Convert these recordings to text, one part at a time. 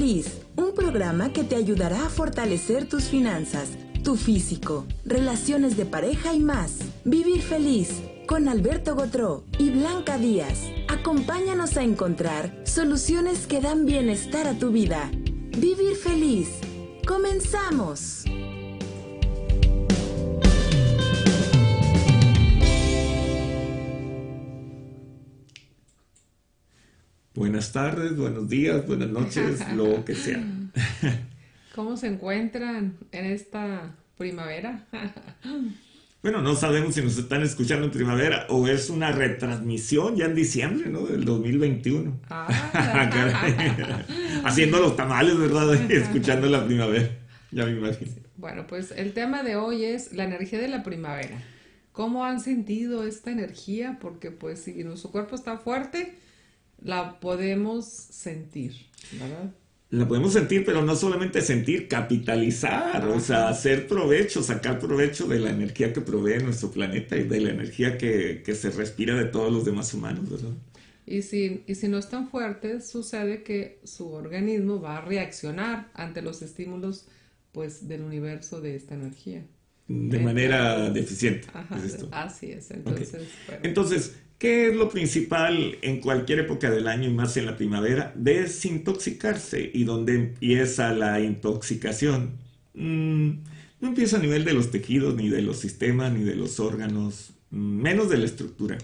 Feliz, un programa que te ayudará a fortalecer tus finanzas, tu físico, relaciones de pareja y más. Vivir Feliz con Alberto Gotró y Blanca Díaz. Acompáñanos a encontrar soluciones que dan bienestar a tu vida. Vivir Feliz. Comenzamos. Buenas tardes, buenos días, buenas noches, lo que sea. ¿Cómo se encuentran en esta primavera? Bueno, no sabemos si nos están escuchando en primavera o es una retransmisión ya en diciembre, ¿no? Del 2021. Ah. Haciendo los tamales, ¿verdad? Escuchando la primavera. Ya me imagino. Bueno, pues el tema de hoy es la energía de la primavera. ¿Cómo han sentido esta energía? Porque pues si nuestro cuerpo está fuerte, la podemos sentir, ¿verdad? La podemos sentir, pero no solamente sentir, capitalizar, o sea, hacer provecho, sacar provecho de la energía que provee nuestro planeta y de la energía que, se respira de todos los demás humanos, ¿verdad? Y si, y si no están fuertes, sucede que su organismo va a reaccionar ante los estímulos pues, del universo de esta energía. De manera deficiente. así es. Entonces, Entonces, ¿Qué es lo principal en cualquier época del año y más en la primavera? Desintoxicarse. ¿Y dónde empieza la intoxicación? Mm, no empieza a nivel de los tejidos, ni de los sistemas, ni de los órganos, menos de la estructura.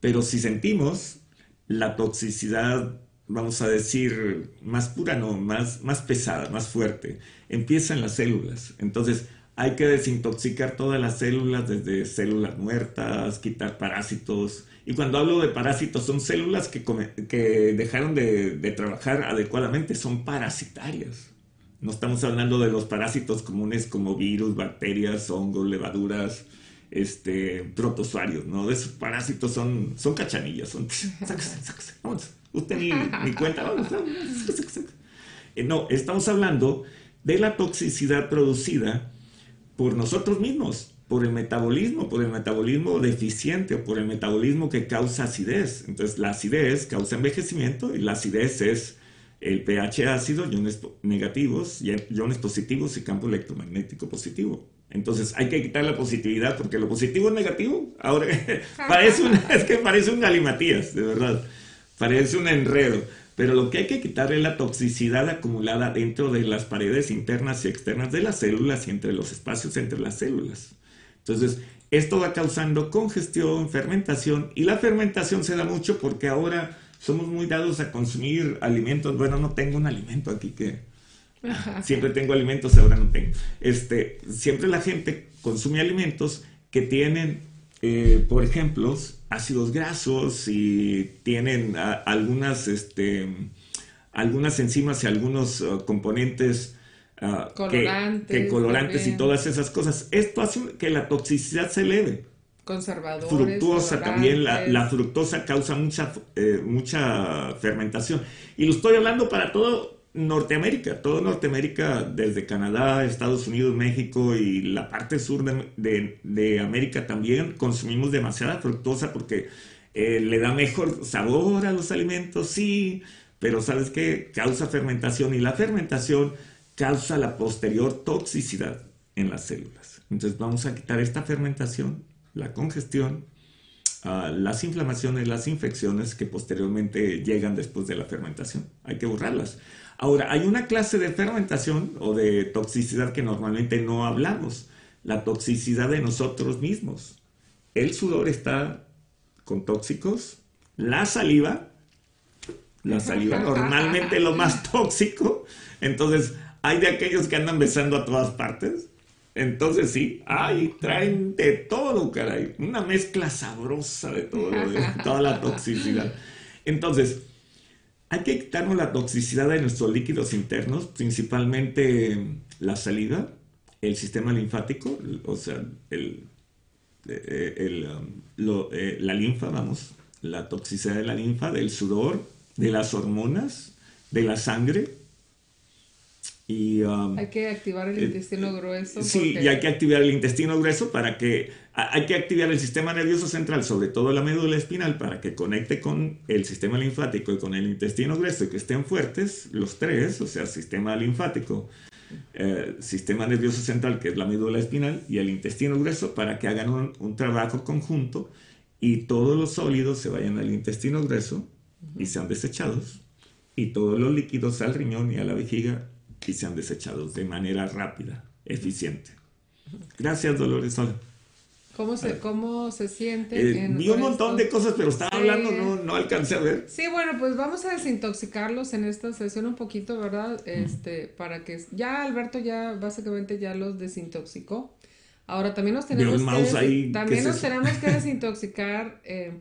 Pero si sentimos la toxicidad, vamos a decir, más pura, no, más, más pesada, más fuerte, empieza en las células. Entonces, hay que desintoxicar todas las células, desde células muertas, quitar parásitos. Y cuando hablo de parásitos, son células que, dejaron de, trabajar adecuadamente, son parasitarias. No estamos hablando de los parásitos comunes como virus, bacterias, hongos, levaduras, este, protozoarios, ¿no? De esos parásitos son, son cachanillas, son... Usted ni, ni cuenta, No, estamos hablando de la toxicidad producida por nosotros mismos, por el metabolismo, por el metabolismo deficiente o por el metabolismo que causa acidez. Entonces la acidez causa envejecimiento y la acidez es el pH ácido, iones negativos, iones positivos y campo electromagnético positivo. Entonces hay que quitar la positividad porque lo positivo es negativo. Ahora parece es que parece un galimatías, de verdad. Parece un enredo. Pero lo que hay que quitar es la toxicidad acumulada dentro de las paredes internas y externas de las células y entre los espacios entre las células. Entonces, esto va causando congestión, fermentación, y la fermentación se da mucho porque ahora somos muy dados a consumir alimentos. Bueno, no tengo un alimento aquí que siempre tengo alimentos, ahora no tengo. Este, siempre la gente consume alimentos que tienen, eh, por ejemplo, ácidos grasos y tienen algunas, este, algunas enzimas y algunos uh, componentes uh, colorantes, colorantes y todas esas cosas. Esto hace que la toxicidad se eleve. Conservadores. Fructuosa también, la, fructosa causa mucha, eh, mucha fermentación. Y lo estoy hablando para todo Norteamérica, todo Norteamérica, desde Canadá, Estados Unidos, México y la parte sur de, América también consumimos demasiada fructosa porque eh, le da mejor sabor a los alimentos, sí, pero ¿sabes qué? Causa fermentación y la fermentación causa la posterior toxicidad en las células. Entonces vamos a quitar esta fermentación, la congestión, las inflamaciones, las infecciones que posteriormente llegan después de la fermentación. Hay que borrarlas. Ahora, hay una clase de fermentación o de toxicidad que normalmente no hablamos, la toxicidad de nosotros mismos. El sudor está con tóxicos, la saliva, la saliva normalmente lo más tóxico, entonces hay de aquellos que andan besando a todas partes. Entonces sí, ay, traen de todo, caray. Una mezcla sabrosa de todo, de toda la toxicidad. Entonces, hay que quitarnos la toxicidad de nuestros líquidos internos, principalmente la saliva, el sistema linfático, o sea, el, eh, um, eh, la linfa, vamos, la toxicidad de la linfa, del sudor, de las hormonas, de la sangre. Y, um, hay que activar el intestino grueso. Sí, y hay que activar el intestino grueso para que, hay que activar el sistema nervioso central, sobre todo la médula espinal, para que conecte con el sistema linfático y con el intestino grueso y que estén fuertes los tres, o sea, sistema linfático, eh, sistema nervioso central, que es la médula espinal, y el intestino grueso, para que hagan un, un trabajo conjunto y todos los sólidos se vayan al intestino grueso y sean desechados, y todos los líquidos al riñón y a la vejiga y sean desechados de manera rápida, eficiente. Gracias, Dolores Sola. ¿Cómo se, cómo se siente? Eh, vi un montón de cosas, pero estaba hablando, no, no alcancé a ver. Sí, bueno, pues vamos a desintoxicarlos en esta sesión un poquito, ¿verdad? Este, para que ya Alberto ya básicamente ya los desintoxicó. Ahora también nos tenemos, que, también nos tenemos que desintoxicar eh,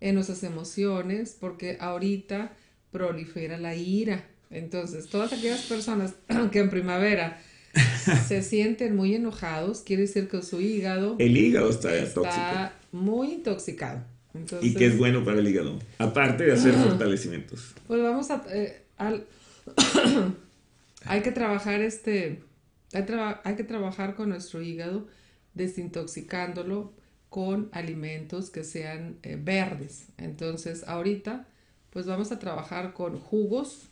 en nuestras emociones, porque ahorita prolifera la ira. Entonces, todas aquellas personas que en primavera se sienten muy enojados, quiere decir que su hígado... El hígado está, está muy intoxicado. y que es bueno para el hígado, aparte de hacer fortalecimientos. Pues vamos a... Eh, hay que trabajar este... Hay, que trabajar con nuestro hígado desintoxicándolo con alimentos que sean eh, verdes. Entonces, ahorita, pues vamos a trabajar con jugos,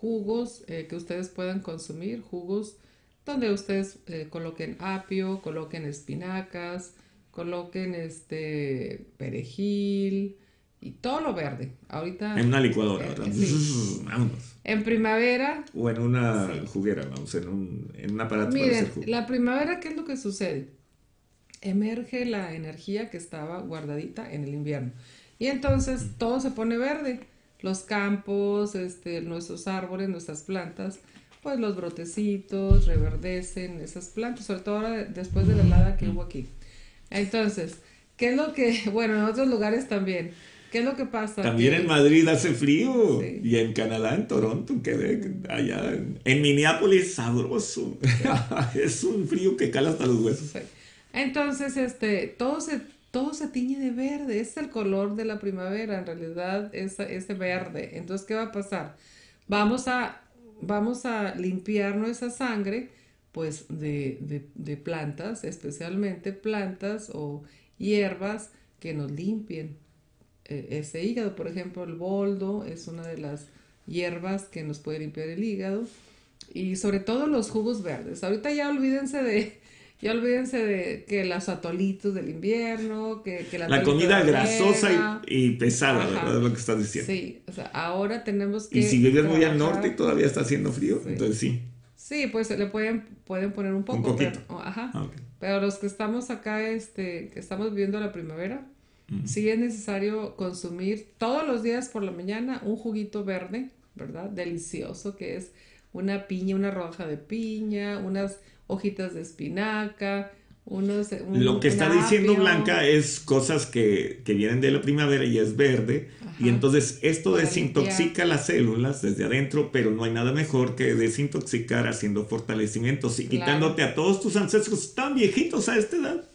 jugos eh, que ustedes puedan consumir, jugos donde ustedes eh, coloquen apio, coloquen espinacas, coloquen este perejil y todo lo verde. Ahorita en una licuadora, ¿verdad? En primavera o en una juguera, vamos, en un, en un aparato Miren, la primavera ¿qué es lo que sucede? Emerge la energía que estaba guardadita en el invierno. Y entonces todo se pone verde los campos, este, nuestros árboles, nuestras plantas, pues los brotecitos reverdecen esas plantas, sobre todo ahora después de la helada que hubo aquí. Entonces, ¿qué es lo que, bueno, en otros lugares también, ¿qué es lo que pasa? También en Madrid hace frío y en Canadá, en Toronto, en Quebec, allá en, Minneapolis, sabroso. es un frío que cala hasta los huesos. Entonces, este, todo se todo se tiñe de verde, es el color de la primavera, en realidad es ese verde. Entonces, ¿qué va a pasar? Vamos a, vamos a limpiar nuestra sangre, pues de, plantas, especialmente plantas o hierbas que nos limpien eh, ese hígado. Por ejemplo, el boldo es una de las hierbas que nos puede limpiar el hígado. Y sobre todo los jugos verdes. Ahorita ya olvídense de, ya olvídense de que los atolitos del invierno, que, que la, comida grasosa y, pesada, ¿verdad? Es lo que estás diciendo. Sí, o sea, ahora tenemos que. Y si vives muy al norte y todavía está haciendo frío, entonces sí. Sí, pues le pueden, pueden poner un poco. Un poquito. Pero, ajá. Ah, pero los que estamos acá, este, que estamos viviendo la primavera, sí es necesario consumir todos los días por la mañana un juguito verde, ¿verdad? Delicioso, que es una piña, una roja de piña, unas hojitas de espinaca, unos... Lo que está diciendo Blanca es cosas que, vienen de la primavera y es verde. Y entonces esto desintoxica las células desde adentro, pero no hay nada mejor que desintoxicar haciendo fortalecimientos y quitándote a todos tus ancestros tan viejitos a esta edad.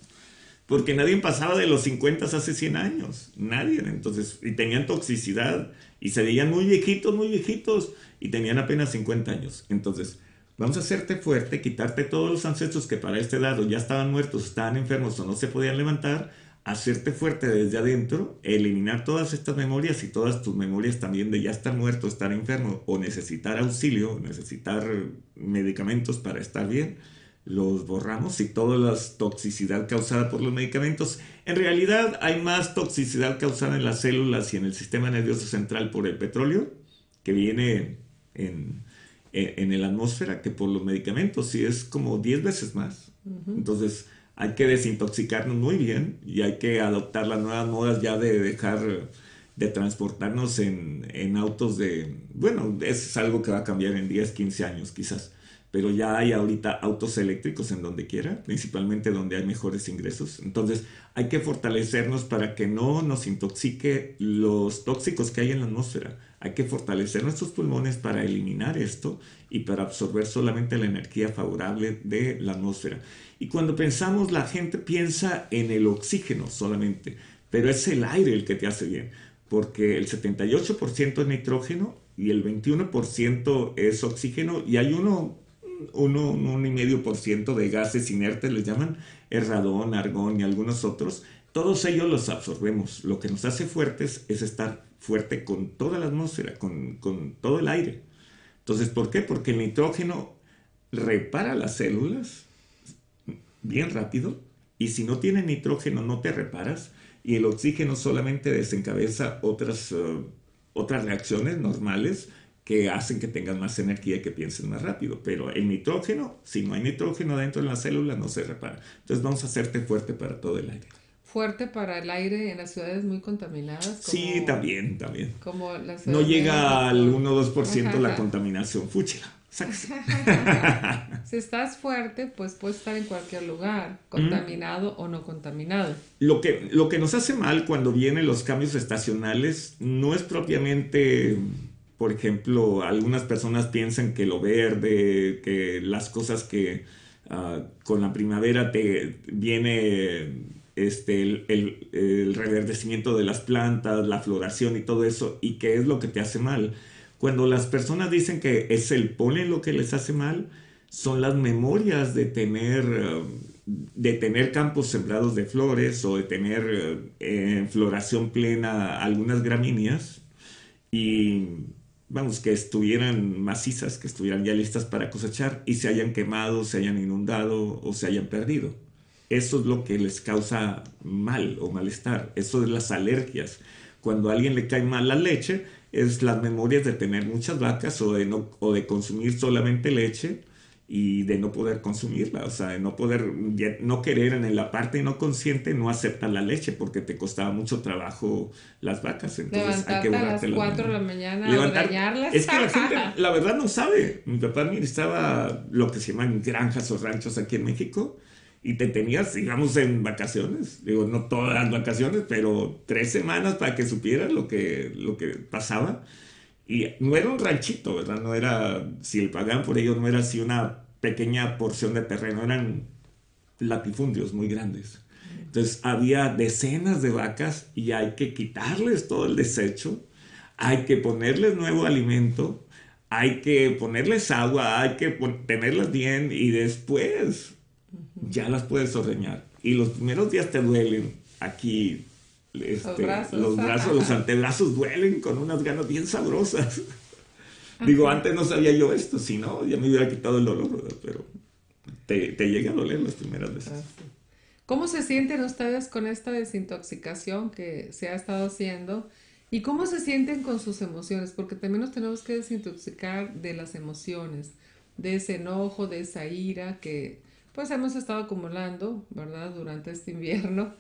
Porque nadie pasaba de los 50 hace 100 años. Nadie. Entonces, y tenían toxicidad y se veían muy viejitos, muy viejitos y tenían apenas 50 años. Entonces, Vamos a hacerte fuerte, quitarte todos los ancestros que para este dado ya estaban muertos, estaban enfermos o no se podían levantar, hacerte fuerte desde adentro, eliminar todas estas memorias y todas tus memorias también de ya estar muerto, estar enfermo o necesitar auxilio, necesitar medicamentos para estar bien, los borramos y toda la toxicidad causada por los medicamentos. En realidad hay más toxicidad causada en las células y en el sistema nervioso central por el petróleo, que viene en en, la atmósfera que por los medicamentos, y es como 10 veces más. Entonces hay que desintoxicarnos muy bien y hay que adoptar las nuevas modas ya de dejar de transportarnos en, en autos de, bueno, es algo que va a cambiar en 10, 15 años quizás, pero ya hay ahorita autos eléctricos en donde quiera, principalmente donde hay mejores ingresos. Entonces hay que fortalecernos para que no nos intoxique los tóxicos que hay en la atmósfera. Hay que fortalecer nuestros pulmones para eliminar esto y para absorber solamente la energía favorable de la atmósfera. Y cuando pensamos, la gente piensa en el oxígeno solamente, pero es el aire el que te hace bien, porque el 78% es nitrógeno y el 21% es oxígeno y hay uno uno, un y medio por ciento de gases inertes, les llaman, el argón y algunos otros. Todos ellos los absorbemos. Lo que nos hace fuertes es estar fuerte con toda la atmósfera, con, con todo el aire. Entonces, ¿por qué? Porque el nitrógeno repara las células bien rápido y si no tiene nitrógeno no te reparas y el oxígeno solamente desencabeza otras, uh, otras reacciones normales que hacen que tengas más energía y que pienses más rápido. Pero el nitrógeno, si no hay nitrógeno dentro de la célula, no se repara. Entonces vamos a hacerte fuerte para todo el aire. Fuerte para el aire en las ciudades muy contaminadas. sí, también, también. Como no llega al 1 o 2% la contaminación. Fúchila. si estás fuerte, pues puedes estar en cualquier lugar, contaminado o no contaminado. Lo que, lo que nos hace mal cuando vienen los cambios estacionales no es propiamente, por ejemplo, algunas personas piensan que lo verde, que las cosas que ah, con la primavera te viene este, el, reverdecimiento de las plantas, la floración y todo eso, y que es lo que te hace mal. Cuando las personas dicen que es el polen lo que les hace mal, son las memorias de tener, eh, de tener campos sembrados de flores o de tener eh, en floración plena algunas gramíneas y vamos, que estuvieran macizas, que estuvieran ya listas para cosechar y se hayan quemado, se hayan inundado o se hayan perdido. Eso es lo que les causa mal o malestar. Eso es las alergias. Cuando a alguien le cae mal la leche, es las memorias de tener muchas vacas o de, no, o de consumir solamente leche y de no poder consumirla, o sea, de no poder, no querer en la parte no consciente, no aceptar la leche porque te costaba mucho trabajo las vacas. Entonces hay que a las 4 de la mañana Levantar, Es que la gente, la verdad, no sabe. Mi papá administraba lo que se llaman granjas o ranchos aquí en México y te tenías, digamos, en vacaciones, digo, no todas las vacaciones, pero tres semanas para que supieras lo que, lo que pasaba. Y no era un ranchito, ¿verdad? No era, si el pagaban por ello, no era así una pequeña porción de terreno, eran latifundios muy grandes. Entonces había decenas de vacas y hay que quitarles todo el desecho, hay que ponerles nuevo alimento, hay que ponerles agua, hay que tenerlas bien y después ya las puedes ordeñar. Y los primeros días te duelen aquí. Este, los, brazos. los, antebrazos duelen con unas ganas bien sabrosas. Digo, antes no sabía yo esto, si no, ya me hubiera quitado el dolor, Pero te, te llega a doler las primeras veces. ¿Cómo se sienten ustedes con esta desintoxicación que se ha estado haciendo? ¿Y cómo se sienten con sus emociones? Porque también nos tenemos que desintoxicar de las emociones, de ese enojo, de esa ira que pues hemos estado acumulando, ¿verdad? Durante este invierno.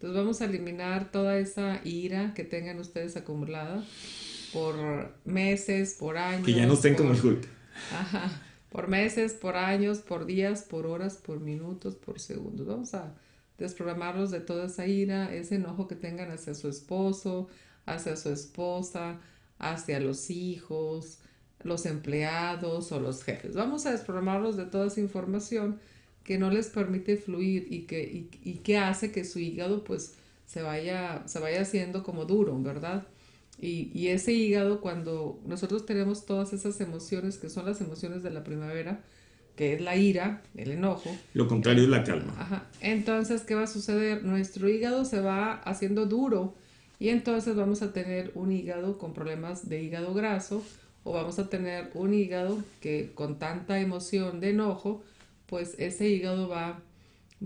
Entonces vamos a eliminar toda esa ira que tengan ustedes acumulada por meses, por años. Que ya no estén como el Ajá. Por meses, por años, por días, por horas, por minutos, por segundos. Vamos a desprogramarlos de toda esa ira, ese enojo que tengan hacia su esposo, hacia su esposa, hacia los hijos, los empleados o los jefes. Vamos a desprogramarlos de toda esa información que no les permite fluir y que, y, que hace que su hígado pues se vaya, se vaya haciendo como duro, ¿verdad? Y, y, ese hígado, cuando nosotros tenemos todas esas emociones, que son las emociones de la primavera, que es la ira, el enojo. Lo contrario es la calma. Ajá. Entonces, ¿qué va a suceder? Nuestro hígado se va haciendo duro y entonces vamos a tener un hígado con problemas de hígado graso o vamos a tener un hígado que con tanta emoción de enojo pues ese hígado va,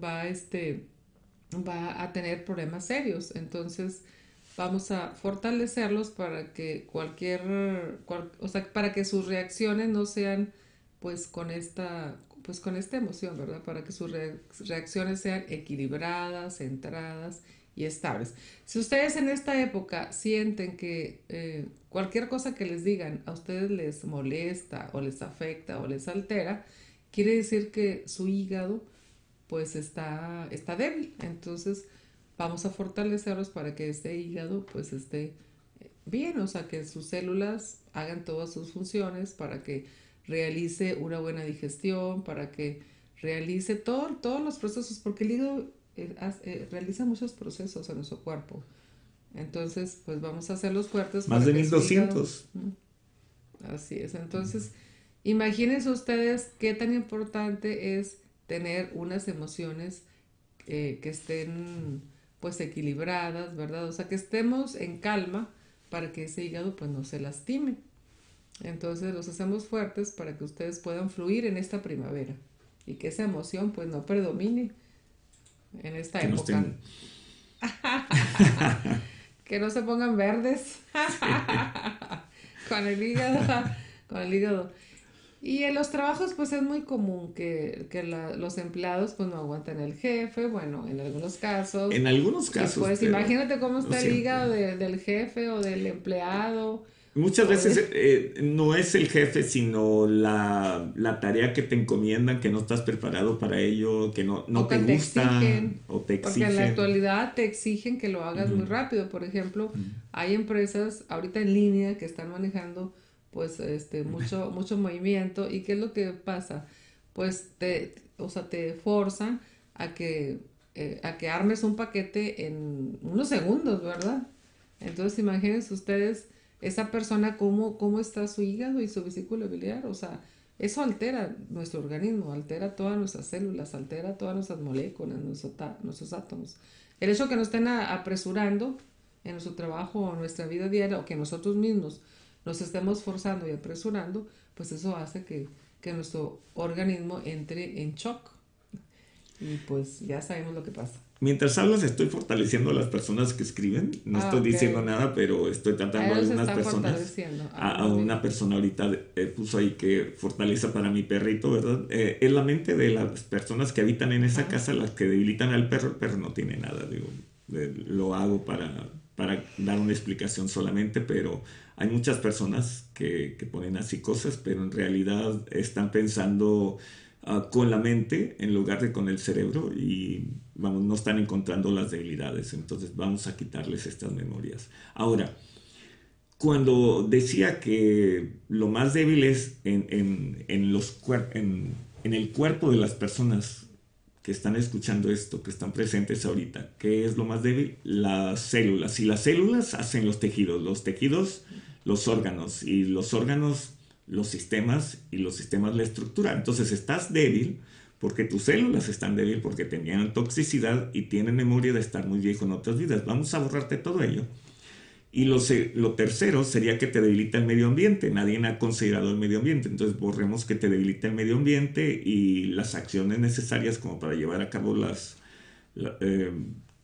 va, este, va a tener problemas serios. Entonces, vamos a fortalecerlos para que cualquier, o sea, para que sus reacciones no sean, pues, con esta, pues, con esta emoción, ¿verdad? Para que sus reacciones sean equilibradas, centradas y estables. Si ustedes en esta época sienten que eh, cualquier cosa que les digan a ustedes les molesta o les afecta o les altera, quiere decir que su hígado pues está, está débil. Entonces vamos a fortalecerlos para que este hígado pues esté bien, o sea, que sus células hagan todas sus funciones para que realice una buena digestión, para que realice todo, todos los procesos, porque el hígado eh, eh, realiza muchos procesos en nuestro cuerpo. Entonces, pues vamos a hacerlos fuertes. Más de 1200. así es. Entonces, Imagínense ustedes qué tan importante es tener unas emociones eh, que estén pues equilibradas, ¿verdad? O sea, que estemos en calma para que ese hígado pues no se lastime. Entonces los hacemos fuertes para que ustedes puedan fluir en esta primavera y que esa emoción pues no predomine en esta época. que no se pongan verdes con el hígado, con el hígado. Y en los trabajos pues es muy común que, que los empleados pues no aguantan el jefe, bueno, en algunos casos. En algunos casos. Pues imagínate cómo está el hígado del jefe o del empleado. Muchas veces eh, no es el jefe, sino la, tarea que te encomiendan, que no estás preparado para ello, que no, no te, gusta o te exigen. Porque en la actualidad te exigen que lo hagas muy rápido. Por ejemplo, hay empresas ahorita en línea que están manejando pues este mucho mucho movimiento. Y qué es lo que pasa pues te o sea te forzan a que eh, a que armes un paquete en unos segundos verdad entonces imagínense ustedes esa persona cómo cómo está su hígado y su vesícula biliar o sea eso altera nuestro organismo altera todas nuestras células altera todas nuestras moléculas nuestros, nuestros átomos. El hecho que nos estén apresurando en nuestro trabajo o nuestra vida diaria o que nosotros mismos nos estemos forzando y apresurando, pues eso hace que, nuestro organismo entre en shock. Y pues ya sabemos lo que pasa. Mientras hablas estoy fortaleciendo a las personas que escriben. No ah, estoy diciendo nada, pero estoy tratando a algunas personas. A, ah, una persona ahorita eh, puso ahí que fortaleza para mi perrito, ¿verdad? Eh, es la mente de las personas que habitan en esa casa las que debilitan al perro. El perro no tiene nada, digo. lo hago para, para dar una explicación solamente, pero hay muchas personas que, ponen así cosas, pero en realidad están pensando ah, con la mente en lugar de con el cerebro y vamos, no están encontrando las debilidades. Entonces vamos a quitarles estas memorias. Ahora, cuando decía que lo más débil es en, los en, en el cuerpo de las personas que están escuchando esto, que están presentes ahorita, ¿qué es lo más débil? Las células. Y las células hacen los tejidos, los tejidos los órganos y los órganos los sistemas y los sistemas la estructura. Entonces estás débil porque tus células están débil porque tenían toxicidad y tienen memoria de estar muy viejo en otras vidas. Vamos a borrarte todo ello. Y lo, lo tercero sería que te debilita el medio ambiente. Nadie ha considerado el medio ambiente. Entonces borremos que te debilita el medio ambiente y las acciones necesarias como para llevar a cabo las, eh,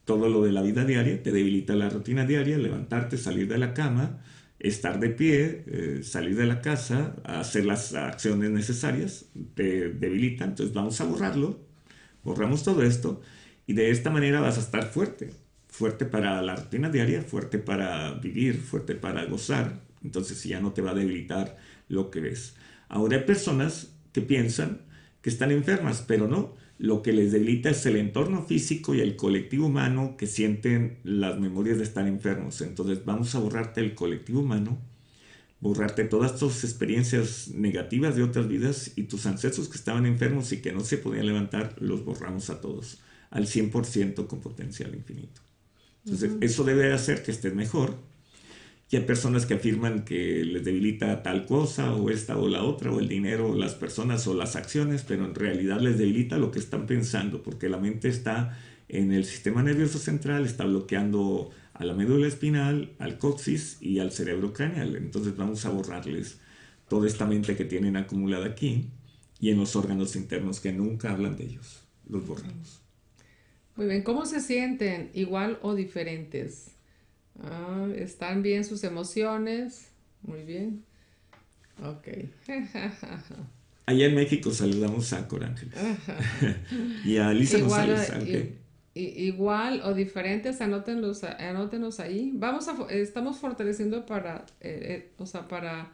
todo lo de la vida diaria. Te debilita la rutina diaria, levantarte, salir de la cama, estar de pie, eh, salir de la casa, hacer las acciones necesarias, te debilita, entonces vamos a borrarlo, borramos todo esto y de esta manera vas a estar fuerte, fuerte para la rutina diaria, fuerte para vivir, fuerte para gozar, entonces ya no te va a debilitar lo que ves. Ahora hay personas que piensan que están enfermas, pero no, lo que les debilita es el entorno físico y el colectivo humano que sienten las memorias de estar enfermos. Entonces vamos a borrarte el colectivo humano, borrarte todas tus experiencias negativas de otras vidas y tus ancestros que estaban enfermos y que no se podían levantar, los borramos a todos al 100% con potencial infinito. Entonces eso debe hacer que estés mejor y hay personas que afirman que les debilita tal cosa o esta o la otra, o el dinero, o las personas o las acciones, pero en realidad les debilita lo que están pensando, porque la mente está en el sistema nervioso central, está bloqueando a la médula espinal, al coxis y al cerebro craneal. Entonces vamos a borrarles toda esta mente que tienen acumulada aquí y en los órganos internos que nunca hablan de ellos. Los borramos. Muy bien, ¿cómo se sienten? ¿Igual o diferentes? Ah, ¿Están bien sus emociones? Muy bien. Ok. Allá en México saludamos a Corángel. y a Lisa igual, González. igual o diferentes, anótenlos, anótenos ahí. Vamos a, estamos fortaleciendo para, eh, eh, o sea, para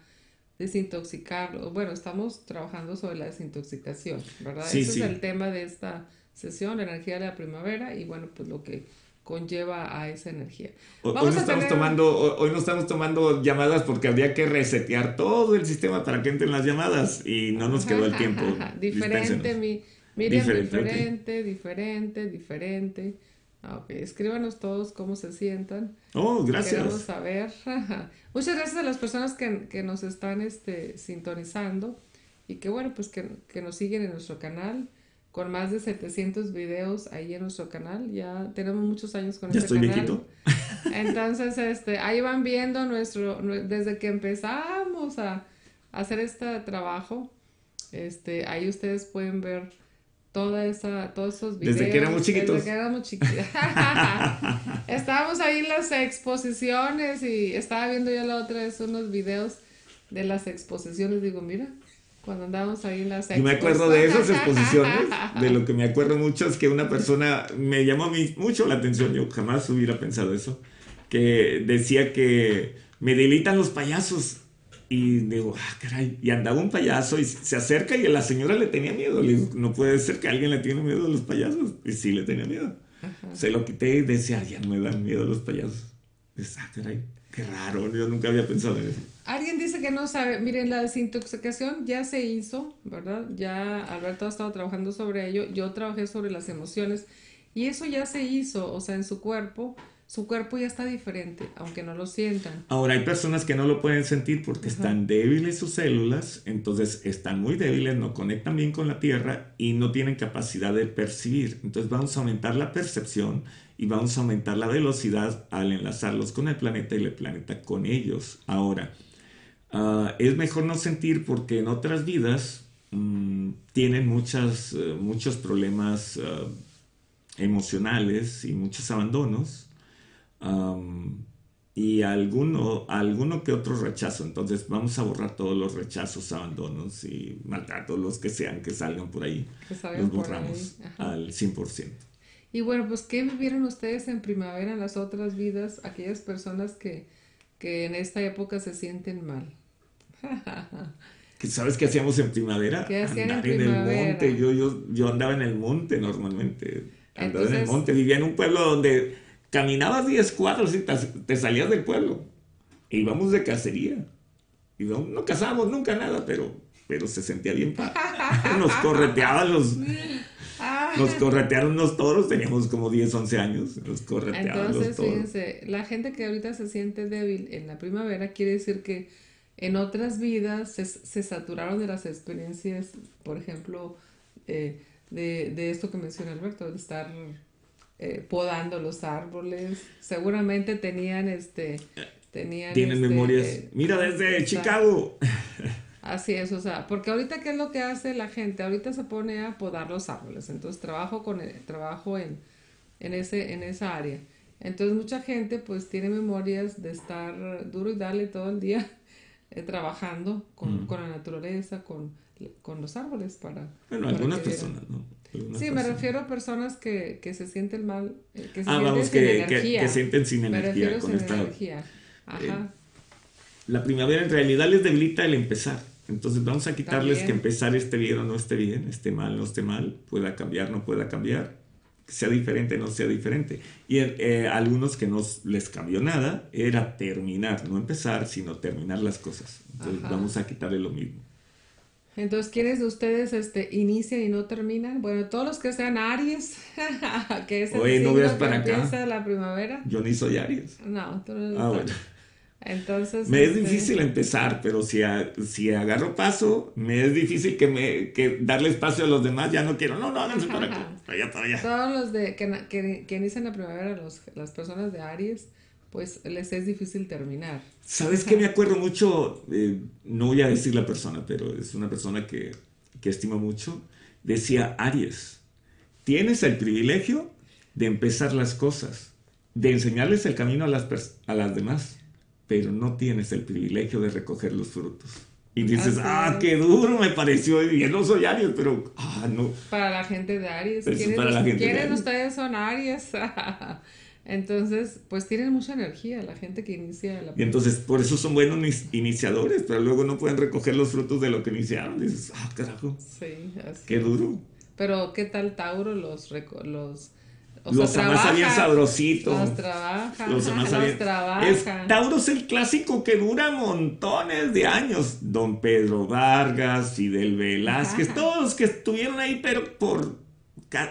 desintoxicar. Bueno, estamos trabajando sobre la desintoxicación, ¿verdad? Ese es el tema de esta sesión, la energía de la primavera y bueno, pues lo que conlleva a esa energía. Hoy, no estamos tomando, hoy no estamos tomando llamadas porque habría que resetear todo el sistema para que entren las llamadas y no nos quedó el tiempo. diferente, mi, diferente, diferente, diferente, ah, escríbanos todos cómo se sientan. Oh, gracias. Queremos saber. Muchas gracias a las personas que, que nos están este, sintonizando. y que bueno, pues que, que nos siguen en nuestro canal con más de 700 videos ahí en nuestro canal. Ya tenemos muchos años con ya este estoy canal. viejito. Entonces, este, ahí van viendo nuestro, nue- desde que empezamos a, a hacer este trabajo, este, ahí ustedes pueden ver toda esa, todos esos videos. Desde que éramos chiquitos. Desde que éramos chiquitos. Estábamos ahí en las exposiciones y estaba viendo yo la otra vez unos videos de las exposiciones. Digo, mira, cuando andábamos ahí en las Yo me acuerdo de esas exposiciones, de lo que me acuerdo mucho es que una persona me llamó a mí mucho la atención, yo jamás hubiera pensado eso, que decía que me delitan los payasos. Y digo, ah, caray, y andaba un payaso y se acerca y la señora le tenía miedo. Le digo, no puede ser que alguien le tiene miedo a los payasos. Y sí le tenía miedo. Se lo quité y decía, ya no me dan miedo los payasos. Dices, ah, caray, qué raro, yo nunca había pensado en eso. Alguien dice que no sabe. Miren, la desintoxicación ya se hizo, ¿verdad? Ya Alberto ha estado trabajando sobre ello. Yo trabajé sobre las emociones y eso ya se hizo. O sea, en su cuerpo, su cuerpo ya está diferente, aunque no lo sientan. Ahora, hay personas que no lo pueden sentir porque están débiles sus células, entonces están muy débiles, no conectan bien con la Tierra y no tienen capacidad de percibir. Entonces vamos a aumentar la percepción y vamos a aumentar la velocidad al enlazarlos con el planeta y el planeta con ellos. Ahora, ah, es mejor no sentir porque en otras vidas mm, tienen muchas, eh, muchos problemas ah, emocionales y muchos abandonos am, y alguno, alguno que otro rechazo. Entonces vamos a borrar todos los rechazos, abandonos y maltratos, los que sean que salgan por ahí. Los por borramos ahí, al 100%. Y bueno, pues, ¿qué vivieron ustedes en primavera, en las otras vidas? Aquellas personas que, que en esta época se sienten mal. ¿Que ¿Sabes qué hacíamos en primavera? ¿Qué hacían en Andar en el primavera? monte. Yo, yo, yo andaba en el monte normalmente. Andaba en el Entonces- monte. Vivía en un pueblo donde caminabas 10 cuadros y te, salías del pueblo. E íbamos de cacería. Y no, no cazábamos nunca nada, pero, pero se sentía bien padre. Nos correteaban los... Nos corretearon los toros, teníamos como 10, 11 años. Nos correteaban los Entonces, toros. fíjense, la gente que ahorita se siente débil en la primavera quiere decir que en otras vidas se, se saturaron de las experiencias, por ejemplo, eh, de, de esto que menciona Alberto, de estar eh, podando los árboles. Seguramente tenían este. Tenían Tienen este, memorias. eh, Mira, desde esta- Chicago. Así es, o sea, porque ahorita qué es lo que hace la gente, ahorita se pone a podar los árboles, entonces trabajo con el- trabajo en, en ese en esa área. Entonces mucha gente pues tiene memorias de estar duro y darle todo el día eh, trabajando con, con la naturaleza, con, con los árboles para Bueno, para algunas personas, ¿no? Algunas Sí, me refiero a personas que, que se sienten mal, eh, que se Ah, sienten vamos, sin que, energía. que sienten sin energía con sin esta... energía. Ajá. La primavera en realidad les debilita el empezar. Entonces vamos a quitarles También. que empezar esté bien o no esté bien, esté mal, no esté mal, pueda cambiar, no pueda cambiar, sea diferente, no sea diferente. Y eh, algunos que no les cambió nada era terminar, no empezar, sino terminar las cosas. Entonces Ajá. vamos a quitarle lo mismo. Entonces, ¿quiénes de ustedes este, inician y no terminan? Bueno, todos los que sean Aries, que es el Oye, no veas que para acá. empieza la primavera. Yo ni soy Aries. No, tú no eres Ah, bueno. Entonces, Me es este, difícil empezar, pero si, a- si agarro paso, me es difícil que me que darle espacio a los demás. Ya no quiero, no, no, háganse para acá, para allá, para allá. Todos los de, que, que, que inician la primavera, los, las personas de Aries, pues les es difícil terminar. ¿Sabes qué me acuerdo mucho? Eh, no voy a decir la persona, pero es una persona que, que estimo mucho. Decía, Aries, tienes el privilegio de empezar las cosas, de enseñarles el camino a las, a las demás, pero no tienes el privilegio de recoger los frutos. Y dices, ah, es. qué duro me pareció. Y yo no soy Aries, pero, ah, no. Para la gente de Aries. ¿Quiénes, para la gente de quiénes Aries. ustedes son Aries? Entonces, pues tienen mucha energía la gente que inicia la Y entonces, por eso son buenos ni- iniciadores, pero luego no pueden recoger los frutos de lo que iniciaron. Dices, ah, carajo, Sí, así. qué duro. Pero, ¿qué tal Tauro? Los. los o los sea, demás trabaja, sabrositos. Los trabaja. Los demás los trabaja. Es, Tauro es el clásico que dura montones de años. Don Pedro Vargas, Fidel Velázquez, todos los que estuvieron ahí, pero por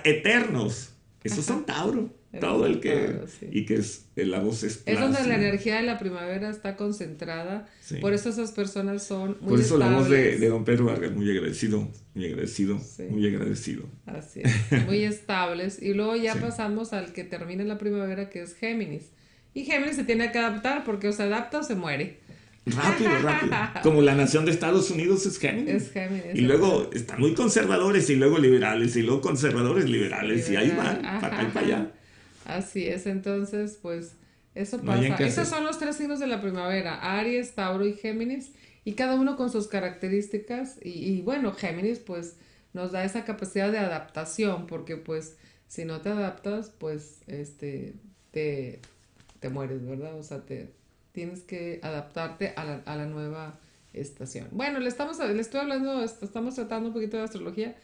eternos. Esos son Tauro. Todo el que y que es la voz es es donde la energía de la primavera está concentrada. Por eso esas personas son muy por eso la voz de, de, don Pedro Vargas muy agradecido muy agradecido muy agradecido. Así es muy estables. Y luego ya pasamos al que termina la primavera que es Géminis. Y Géminis se tiene que adaptar porque o se adapta o se muere. Rápido, rápido. Como la nación de Estados Unidos es Géminis. Es Géminis. Y luego están muy conservadores y luego liberales y luego conservadores, liberales y ahí van, para acá y para allá. Así es, entonces, pues eso pasa. Esos son los tres signos de la primavera, Aries, Tauro y Géminis, y cada uno con sus características. Y, bueno, Géminis pues nos da esa capacidad de adaptación, porque pues si no te adaptas, pues este, te, te mueres, ¿verdad? O sea, te tienes que adaptarte a la, a la nueva estación. Bueno, le, estamos, le estoy hablando, estamos tratando un poquito de astrología,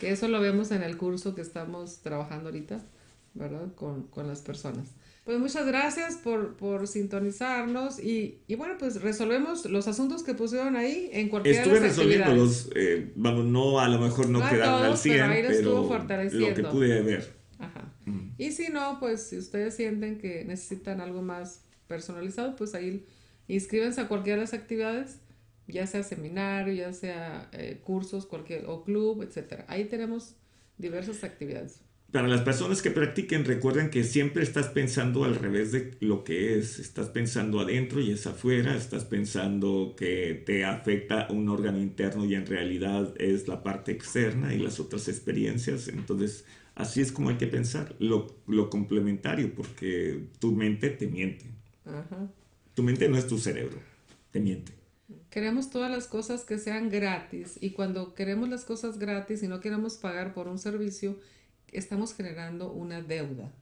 que eso lo vemos en el curso que estamos trabajando ahorita. ¿Verdad? Con, con las personas. Pues muchas gracias por, por sintonizarnos y, y, bueno, pues resolvemos los asuntos que pusieron ahí en cualquier Estuve resolviéndolos, eh, vamos, no, a lo mejor no, quedaron al 100, pero, lo que pude ver. Ajá. Mm. Y si no, pues si ustedes sienten que necesitan algo más personalizado, pues ahí inscríbanse a cualquiera de las actividades, ya sea seminario, ya sea eh, cursos, cualquier, o club, etcétera. Ahí tenemos diversas actividades para las personas que practiquen, recuerden que siempre estás pensando al revés de lo que es. Estás pensando adentro y es afuera. Estás pensando que te afecta un órgano interno y en realidad es la parte externa y las otras experiencias. Entonces, así es como hay que pensar. Lo, lo complementario, porque tu mente te miente. Tu mente no es tu cerebro, te miente. Queremos todas las cosas que sean gratis y cuando queremos las cosas gratis y no queremos pagar por un servicio, estamos generando una deuda.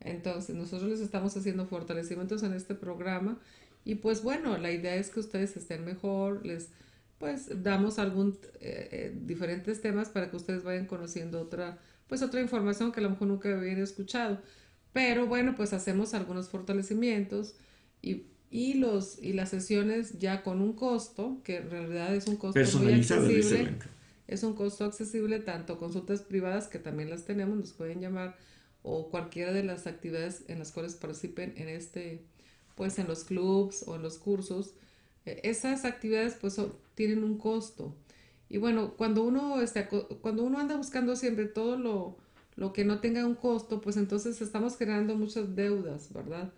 Entonces, nosotros les estamos haciendo fortalecimientos en este programa y pues bueno, la idea es que ustedes estén mejor, les pues damos algún eh, eh, diferentes temas para que ustedes vayan conociendo otra pues otra información que a lo mejor nunca habían escuchado. Pero bueno, pues hacemos algunos fortalecimientos y, y los y las sesiones ya con un costo, que en realidad es un costo muy accesible es un costo accesible, tanto consultas privadas, que también las tenemos, nos pueden llamar, o cualquiera de las actividades en las cuales participen en este, pues en los clubs o en los cursos. E, esas actividades pues tienen un costo. Y bueno, cuando uno, está, cuando uno anda buscando siempre todo lo, lo que no tenga un costo, pues entonces estamos generando muchas deudas, ¿verdad?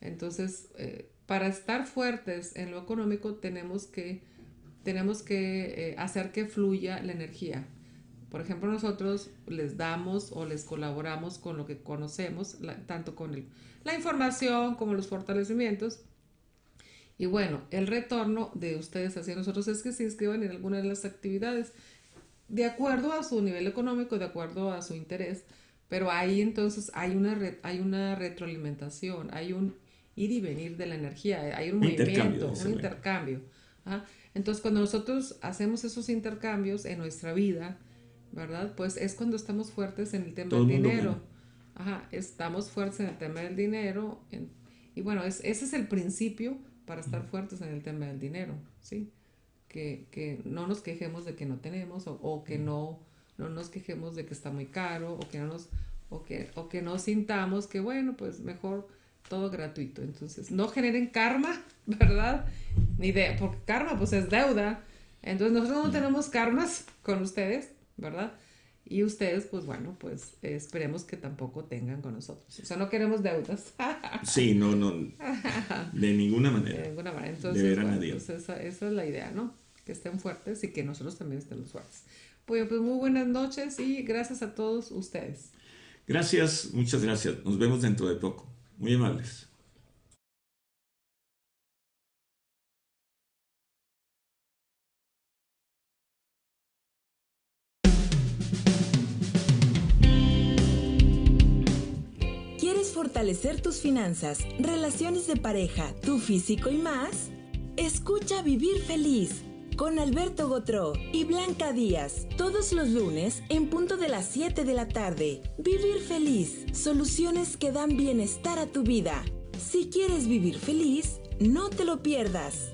Entonces, eh, para estar fuertes en lo económico tenemos que tenemos que eh, hacer que fluya la energía. Por ejemplo, nosotros les damos o les colaboramos con lo que conocemos, tanto con la información como los fortalecimientos. Y bueno, el retorno de ustedes hacia nosotros es que se inscriban en alguna de las actividades de acuerdo a su nivel económico, de acuerdo a su interés. Pero ahí entonces hay una, hay una retroalimentación, hay un ir y venir de la energía, hay un, movimiento, un intercambio. ¿ah? Entonces, cuando nosotros hacemos esos intercambios en nuestra vida, ¿verdad? Pues es cuando estamos fuertes en el tema del dinero. Ajá, estamos fuertes en el tema del dinero. y bueno, ese es el principio para estar fuertes en el tema del dinero, ¿sí? Que, que no nos quejemos de que no tenemos o, que no, no nos quejemos de que está muy caro o que no nos o que, o que no sintamos que bueno, pues mejor todo gratuito. Entonces, no generen karma, ¿verdad? Ni de, porque karma pues es deuda. Entonces, nosotros no tenemos karmas con ustedes, ¿verdad? Y ustedes, pues bueno, pues esperemos que tampoco tengan con nosotros. O sea, no queremos deudas. sí, no, no. De ninguna manera. De ninguna manera. Entonces, bueno, pues esa, esa, es la idea, ¿no? Que estén fuertes y que nosotros también estemos fuertes. Pues, pues muy buenas noches y gracias a todos ustedes. Gracias, muchas gracias. Nos vemos dentro de poco. Muy amables. ¿Quieres fortalecer tus finanzas, relaciones de pareja, tu físico y más? Escucha Vivir Feliz con Alberto Gotró y Blanca Díaz, todos los lunes en punto de las 7 de la tarde. Vivir feliz, soluciones que dan bienestar a tu vida. Si quieres vivir feliz, no te lo pierdas.